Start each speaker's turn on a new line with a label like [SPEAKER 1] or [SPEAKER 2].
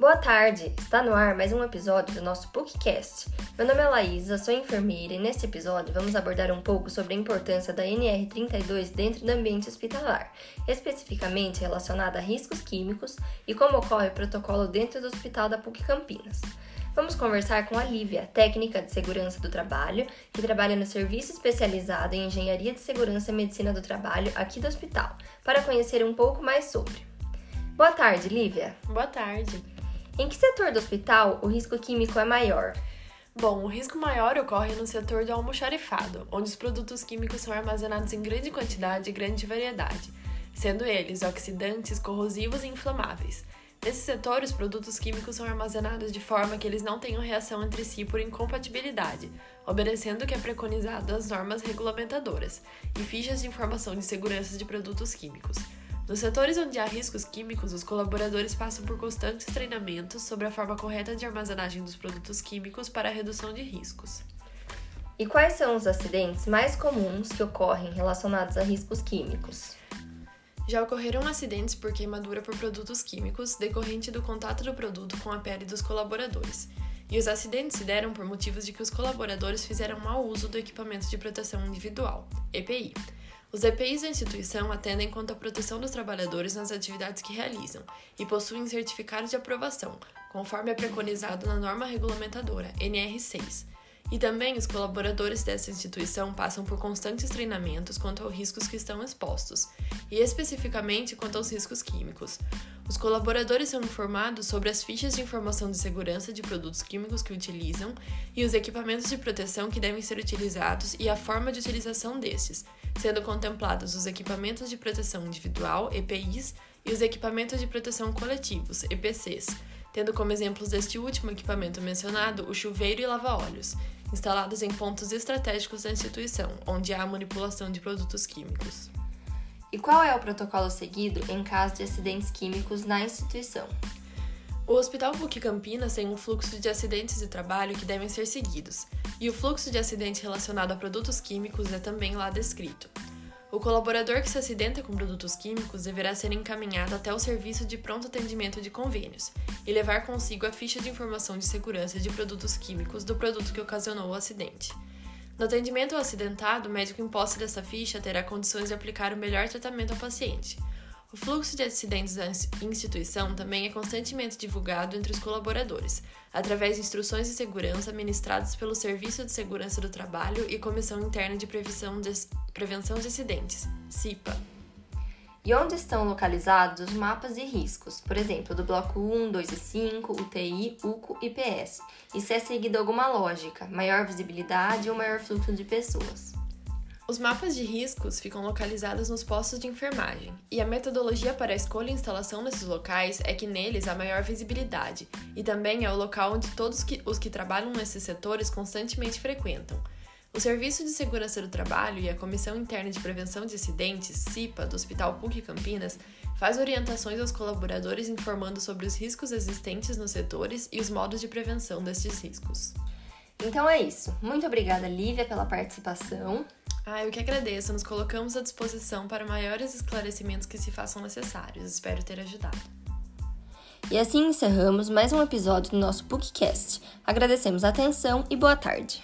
[SPEAKER 1] Boa tarde! Está no ar mais um episódio do nosso PUCcast. Meu nome é Laísa, sou enfermeira e neste episódio vamos abordar um pouco sobre a importância da NR32 dentro do ambiente hospitalar, especificamente relacionada a riscos químicos e como ocorre o protocolo dentro do hospital da PUC Campinas. Vamos conversar com a Lívia, técnica de segurança do trabalho, que trabalha no serviço especializado em Engenharia de Segurança e Medicina do Trabalho aqui do hospital, para conhecer um pouco mais sobre. Boa tarde, Lívia.
[SPEAKER 2] Boa tarde.
[SPEAKER 1] Em que setor do hospital o risco químico é maior?
[SPEAKER 2] Bom, o risco maior ocorre no setor do almoxarifado, onde os produtos químicos são armazenados em grande quantidade e grande variedade, sendo eles oxidantes, corrosivos e inflamáveis. Nesse setor, os produtos químicos são armazenados de forma que eles não tenham reação entre si por incompatibilidade, obedecendo o que é preconizado nas normas regulamentadoras e fichas de informação de segurança de produtos químicos. Nos setores onde há riscos químicos, os colaboradores passam por constantes treinamentos sobre a forma correta de armazenagem dos produtos químicos para a redução de riscos.
[SPEAKER 1] E quais são os acidentes mais comuns que ocorrem relacionados a riscos químicos?
[SPEAKER 2] Já ocorreram acidentes por queimadura por produtos químicos decorrente do contato do produto com a pele dos colaboradores. E os acidentes se deram por motivos de que os colaboradores fizeram mau uso do equipamento de proteção individual, EPI os EPIs da instituição atendem quanto à proteção dos trabalhadores nas atividades que realizam e possuem certificados de aprovação, conforme é preconizado na norma regulamentadora NR6. E também os colaboradores dessa instituição passam por constantes treinamentos quanto aos riscos que estão expostos, e especificamente quanto aos riscos químicos. Os colaboradores são informados sobre as fichas de informação de segurança de produtos químicos que utilizam e os equipamentos de proteção que devem ser utilizados e a forma de utilização destes, sendo contemplados os equipamentos de proteção individual, EPIs, e os equipamentos de proteção coletivos, EPCs, tendo como exemplos deste último equipamento mencionado o chuveiro e lava-óleos, instalados em pontos estratégicos da instituição, onde há manipulação de produtos químicos.
[SPEAKER 1] E qual é o protocolo seguido em caso de acidentes químicos na instituição?
[SPEAKER 2] O Hospital PUC Campinas tem um fluxo de acidentes de trabalho que devem ser seguidos, e o fluxo de acidente relacionado a produtos químicos é também lá descrito. O colaborador que se acidenta com produtos químicos deverá ser encaminhado até o serviço de pronto atendimento de convênios e levar consigo a ficha de informação de segurança de produtos químicos do produto que ocasionou o acidente. No atendimento ao acidentado, o médico em posse dessa ficha terá condições de aplicar o melhor tratamento ao paciente, o fluxo de acidentes da instituição também é constantemente divulgado entre os colaboradores, através de instruções de segurança ministradas pelo Serviço de Segurança do Trabalho e Comissão Interna de Prevenção de, Prevenção de Acidentes, CIPA.
[SPEAKER 1] E onde estão localizados os mapas de riscos, por exemplo, do bloco 1, 2 e 5, UTI, UCO e PS? E se é seguida alguma lógica, maior visibilidade ou maior fluxo de pessoas?
[SPEAKER 2] Os mapas de riscos ficam localizados nos postos de enfermagem, e a metodologia para a escolha e instalação desses locais é que neles há maior visibilidade, e também é o local onde todos os que trabalham nesses setores constantemente frequentam. O Serviço de Segurança do Trabalho e a Comissão Interna de Prevenção de Acidentes, CIPA, do Hospital PUC Campinas, faz orientações aos colaboradores informando sobre os riscos existentes nos setores e os modos de prevenção destes riscos.
[SPEAKER 1] Então é isso. Muito obrigada, Lívia, pela participação.
[SPEAKER 2] Ah, eu que agradeço. Nos colocamos à disposição para maiores esclarecimentos que se façam necessários. Espero ter ajudado.
[SPEAKER 1] E assim encerramos mais um episódio do nosso PUCcast. Agradecemos a atenção e boa tarde.